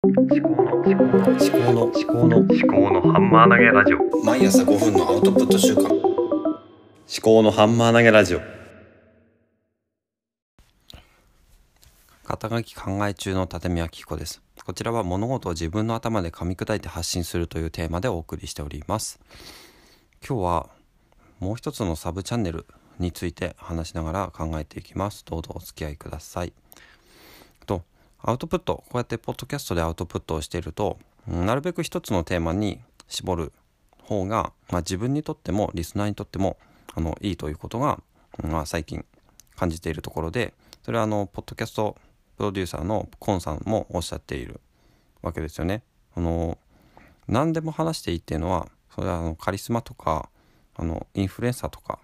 思考の思考の思考の思考の思考のハンマー投げラジオ。毎朝5分のアウトプット週間。思考のハンマー投げラジオ。肩書き考え中の立見明彦です。こちらは物事を自分の頭で噛み砕いて発信するというテーマでお送りしております。今日はもう一つのサブチャンネルについて話しながら考えていきます。どうぞお付き合いください。アウトプットこうやってポッドキャストでアウトプットをしているとなるべく一つのテーマに絞る方が、まあ、自分にとってもリスナーにとってもあのいいということが、まあ、最近感じているところでそれはあのポッドキャストプロデューサーのコンさんもおっしゃっているわけですよね。あの何でも話していいっていうのはそれはあのカリスマとかあのインフルエンサーとか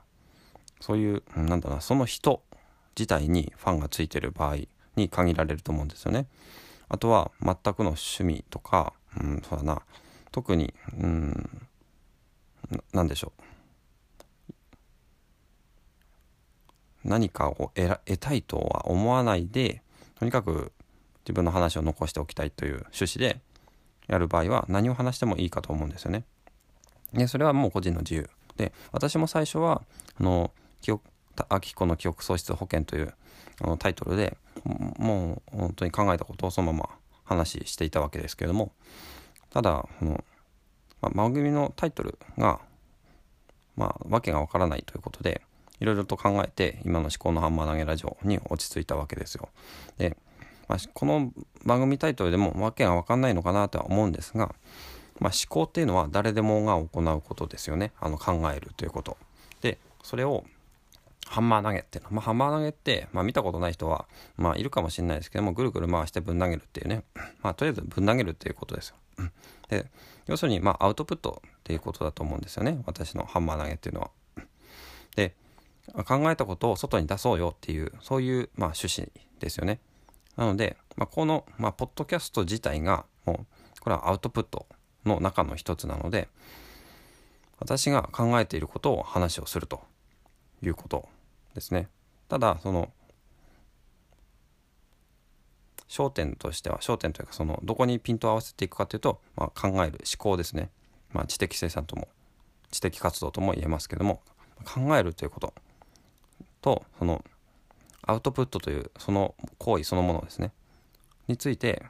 そういうなんだなその人自体にファンがついてる場合に限られると思うんですよね。あとは全くの趣味とか、うん、そうだな特に、うん、ななんでしょう何かを得得たいとは思わないでとにかく自分の話を残しておきたいという趣旨でやる場合は何を話してもいいかと思うんですよね。でそれはもう個人の自由で私も最初はあの記憶あきこの記憶喪失保険というあのタイトルでもう本当に考えたことをそのまま話していたわけですけれどもただその、まあ、番組のタイトルがまあわけがわからないということでいろいろと考えて今の思考のハンマー投げラジオに落ち着いたわけですよ。で、まあ、この番組タイトルでもわけがわかんないのかなとは思うんですが、まあ、思考っていうのは誰でもが行うことですよねあの考えるということ。でそれをハンマー投げっていうの、まあ、ハンマー投げって、まあ、見たことない人は、まあ、いるかもしれないですけどもぐるぐる回してぶん投げるっていうね、まあ、とりあえずぶん投げるっていうことですよ。で要するに、まあ、アウトプットっていうことだと思うんですよね私のハンマー投げっていうのは。で考えたことを外に出そうよっていうそういう、まあ、趣旨ですよね。なので、まあ、この、まあ、ポッドキャスト自体がもうこれはアウトプットの中の一つなので私が考えていることを話をするということですね。ただその焦点としては焦点というかそのどこにピントを合わせていくかというと、まあ、考える思考ですね、まあ、知的生産とも知的活動とも言えますけども考えるということ。とそのアウトプットというその行為そのものですね。について、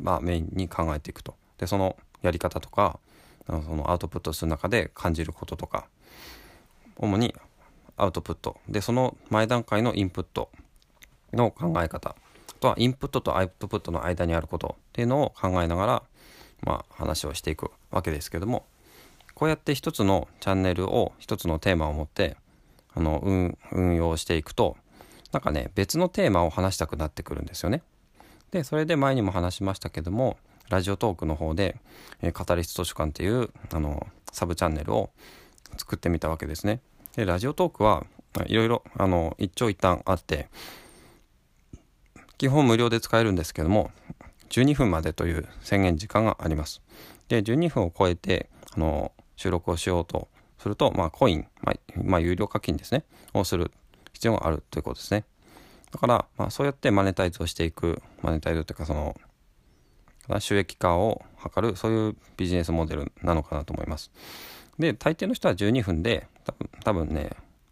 まあ、メインに考えていくと。でそのやり方とかあのそのアウトプットする中で感じることとか主にアウトプットでその前段階のインプットの考え方あとはインプットとアウトプットの間にあることっていうのを考えながら、まあ、話をしていくわけですけどもこうやって一つのチャンネルを一つのテーマを持ってあの運運用していくとなんかね別のテーマを話したくなってくるんですよね。でそれで前にも話しましたけどもラジオトークの方で「カタリスト図書館」っていうあのサブチャンネルを作ってみたわけですね。でラジオトークはいろいろあの一長一短あって基本無料で使えるんですけども12分までという宣言時間があります。で12分を超えてあの収録をしようとすると、まあ、コイン、まあ、まあ、有料課金ですねをする必要があるということですね。だから、まあ、そうやってマネタイズをしていくマネタイズというかその収益化を図るそういうビジネスモデルなのかなと思います。で大抵の人は12分で多分多分ね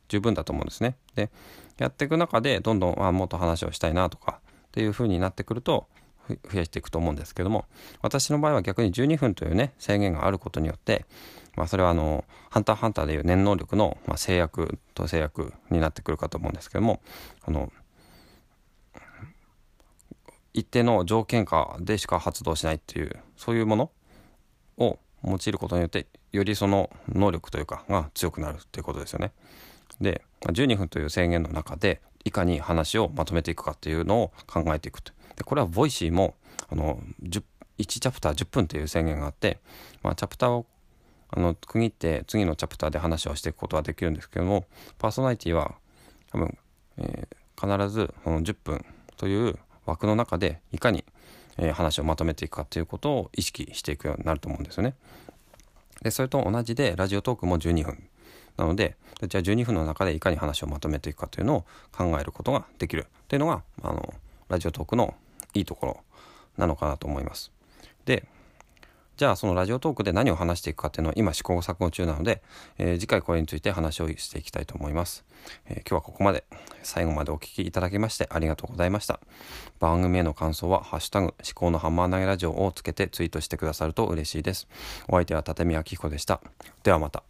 十分だと思うんですね。でやっていく中でどんどんあもっと話をしたいなとかっていう風になってくると増やしていくと思うんですけども私の場合は逆に12分というね制限があることによって、まあ、それはあの「ハンターハンター」でいう念能力の、まあ、制約と制約になってくるかと思うんですけどもあの一定の条件下でしか発動しないっていうそういうものを用いることによってよりその能力というかが強くなるっていうことですよね。で12分という制限の中でいかに話をまとめていくかっていうのを考えていくと。でこれは Voicy もあの1チャプター10分という制限があって、まあ、チャプターをあの区切って次のチャプターで話をしていくことはできるんですけどもパーソナリティは多分、えー必ずこの10分という枠の中でいかに、えー話をまとめていくかということを意識していくようになると思うんですよね。でそれと同じでラジオトークも12分なのでじゃあ12分の中でいかに話をまとめていくかというのを考えることができるというのがあのラジオトークのいいところなのかなと思います。でじゃあそのラジオトークで何を話していくかっていうのは今試行錯誤中なので、えー、次回これについて話をしていきたいと思います、えー、今日はここまで最後までお聴きいただきましてありがとうございました。番組への感想は「ハッシュタグ思考のハンマー投げラジオ」をつけてツイートしてくださると嬉しいです。お相手は立見明彦でした。ではまた。